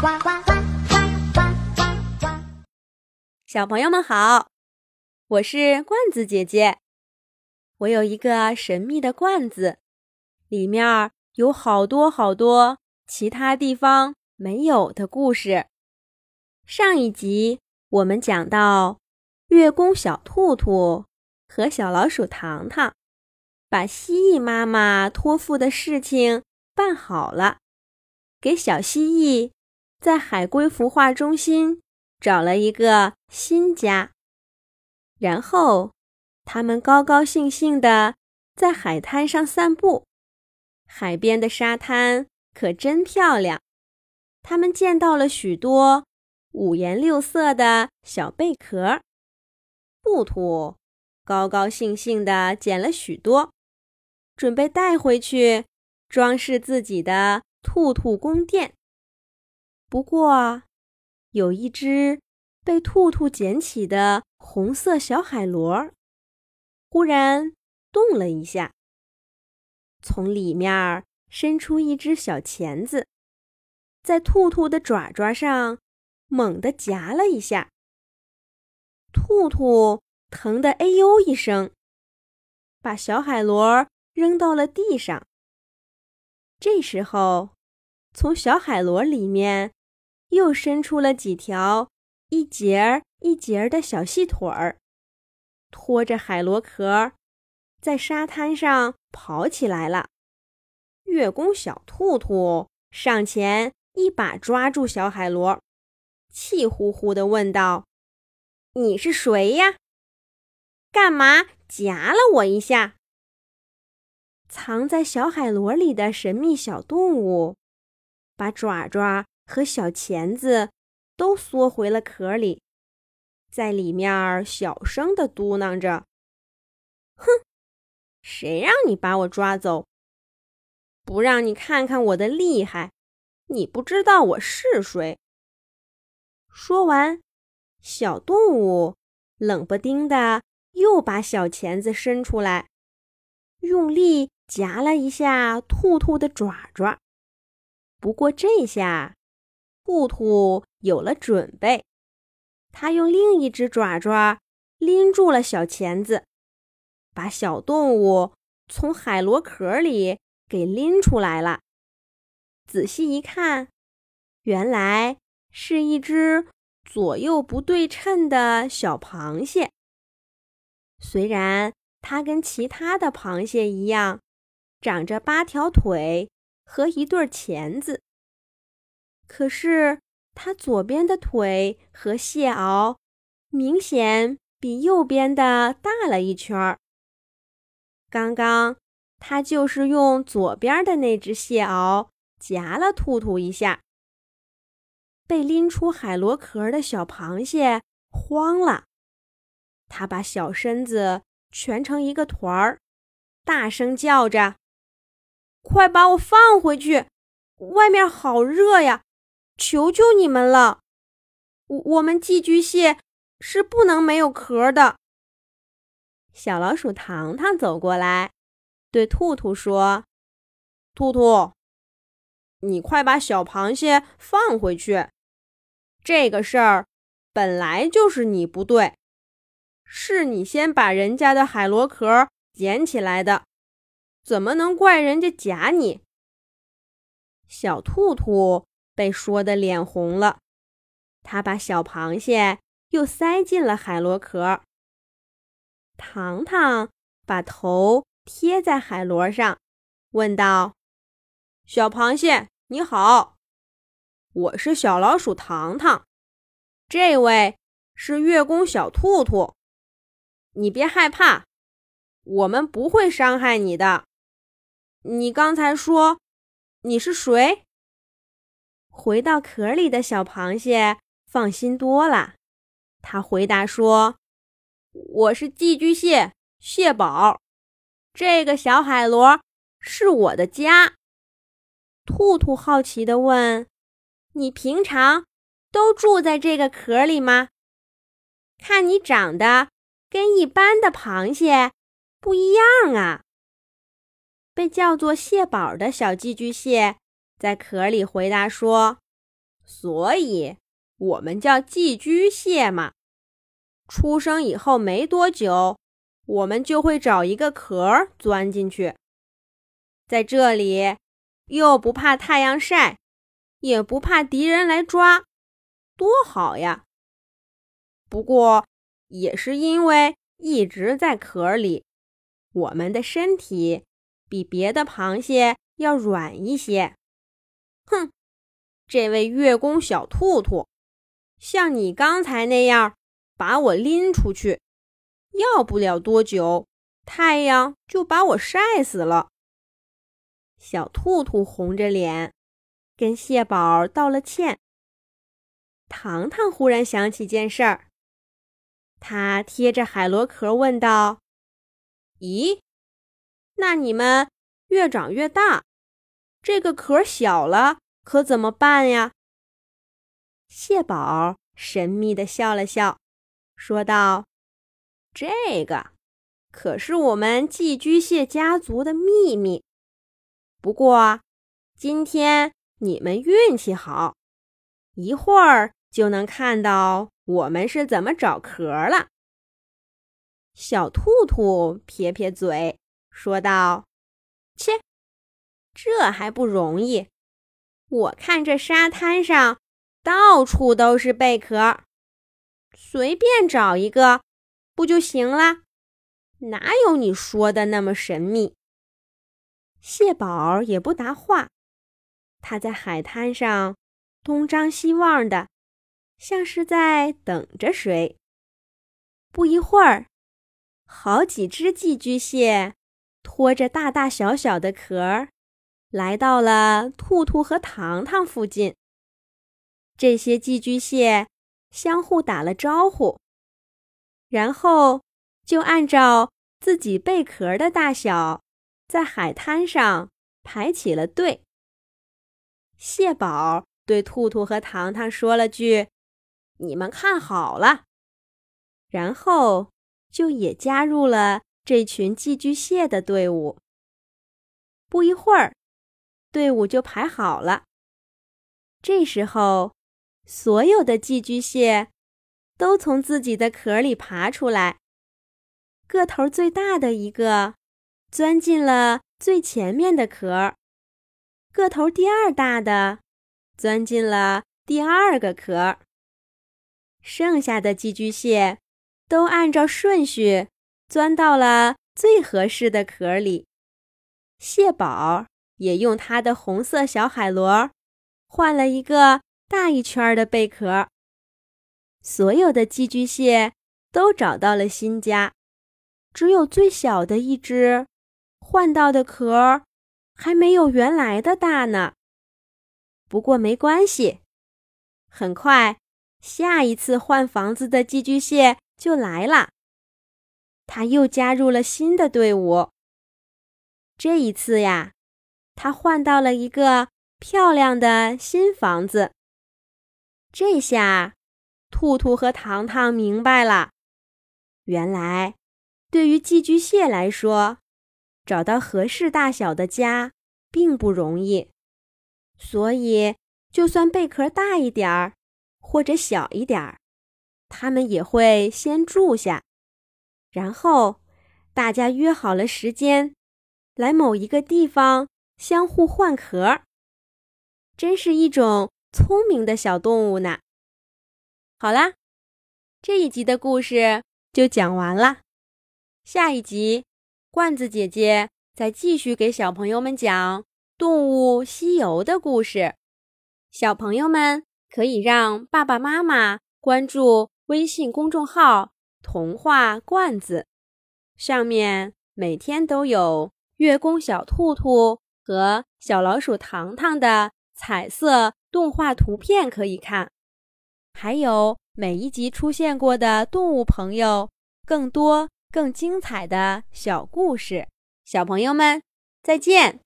呱呱呱呱呱呱呱！小朋友们好，我是罐子姐姐。我有一个神秘的罐子，里面有好多好多其他地方没有的故事。上一集我们讲到，月宫小兔兔和小老鼠糖糖把蜥蜴妈妈托付的事情办好了，给小蜥蜴。在海龟孵化中心找了一个新家，然后他们高高兴兴地在海滩上散步。海边的沙滩可真漂亮，他们见到了许多五颜六色的小贝壳。兔兔高高兴兴地捡了许多，准备带回去装饰自己的兔兔宫殿。不过，有一只被兔兔捡起的红色小海螺，忽然动了一下，从里面伸出一只小钳子，在兔兔的爪爪上猛地夹了一下。兔兔疼得哎呦一声，把小海螺扔到了地上。这时候，从小海螺里面。又伸出了几条一节儿一节儿的小细腿儿，拖着海螺壳，在沙滩上跑起来了。月宫小兔兔上前一把抓住小海螺，气呼呼地问道：“你是谁呀？干嘛夹了我一下？”藏在小海螺里的神秘小动物，把爪爪。和小钳子都缩回了壳里，在里面小声的嘟囔着：“哼，谁让你把我抓走？不让你看看我的厉害，你不知道我是谁。”说完，小动物冷不丁的又把小钳子伸出来，用力夹了一下兔兔的爪爪。不过这下。兔兔有了准备，它用另一只爪爪拎住了小钳子，把小动物从海螺壳里给拎出来了。仔细一看，原来是一只左右不对称的小螃蟹。虽然它跟其他的螃蟹一样，长着八条腿和一对钳子。可是，它左边的腿和蟹螯明显比右边的大了一圈儿。刚刚，他就是用左边的那只蟹螯夹了兔兔一下。被拎出海螺壳的小螃蟹慌了，他把小身子蜷成一个团儿，大声叫着：“快把我放回去！外面好热呀！”求求你们了，我我们寄居蟹是不能没有壳的。小老鼠糖糖走过来，对兔兔说：“兔兔，你快把小螃蟹放回去。这个事儿本来就是你不对，是你先把人家的海螺壳捡起来的，怎么能怪人家夹你？”小兔兔。被说的脸红了，他把小螃蟹又塞进了海螺壳。糖糖把头贴在海螺上，问道：“小螃蟹，你好，我是小老鼠糖糖，这位是月宫小兔兔，你别害怕，我们不会伤害你的。你刚才说你是谁？”回到壳里的小螃蟹放心多了，他回答说：“我是寄居蟹蟹宝，这个小海螺是我的家。”兔兔好奇地问：“你平常都住在这个壳里吗？看你长得跟一般的螃蟹不一样啊！”被叫做蟹宝的小寄居蟹。在壳里回答说：“所以我们叫寄居蟹嘛。出生以后没多久，我们就会找一个壳钻进去，在这里又不怕太阳晒，也不怕敌人来抓，多好呀！不过也是因为一直在壳里，我们的身体比别的螃蟹要软一些。哼，这位月宫小兔兔，像你刚才那样把我拎出去，要不了多久，太阳就把我晒死了。小兔兔红着脸，跟蟹宝道了歉。糖糖忽然想起件事儿，他贴着海螺壳问道：“咦，那你们越长越大？”这个壳小了，可怎么办呀？蟹宝神秘的笑了笑，说道：“这个可是我们寄居蟹家族的秘密。不过今天你们运气好，一会儿就能看到我们是怎么找壳了。”小兔兔撇撇嘴，说道：“切。”这还不容易？我看这沙滩上到处都是贝壳，随便找一个不就行了？哪有你说的那么神秘？蟹宝也不答话，他在海滩上东张西望的，像是在等着谁。不一会儿，好几只寄居蟹拖着大大小小的壳。来到了兔兔和糖糖附近，这些寄居蟹相互打了招呼，然后就按照自己贝壳的大小，在海滩上排起了队。蟹宝对兔兔和糖糖说了句：“你们看好了。”然后就也加入了这群寄居蟹的队伍。不一会儿。队伍就排好了。这时候，所有的寄居蟹都从自己的壳里爬出来。个头最大的一个钻进了最前面的壳，个头第二大的钻进了第二个壳。剩下的寄居蟹都按照顺序钻到了最合适的壳里。蟹宝。也用它的红色小海螺换了一个大一圈的贝壳。所有的寄居蟹都找到了新家，只有最小的一只换到的壳还没有原来的大呢。不过没关系，很快下一次换房子的寄居蟹就来了，它又加入了新的队伍。这一次呀。他换到了一个漂亮的新房子。这下，兔兔和糖糖明白了，原来对于寄居蟹来说，找到合适大小的家并不容易。所以，就算贝壳大一点儿或者小一点儿，他们也会先住下，然后大家约好了时间，来某一个地方。相互换壳，真是一种聪明的小动物呢。好啦，这一集的故事就讲完了。下一集，罐子姐姐再继续给小朋友们讲《动物西游》的故事。小朋友们可以让爸爸妈妈关注微信公众号“童话罐子”，上面每天都有月宫小兔兔。和小老鼠糖糖的彩色动画图片可以看，还有每一集出现过的动物朋友，更多更精彩的小故事。小朋友们，再见。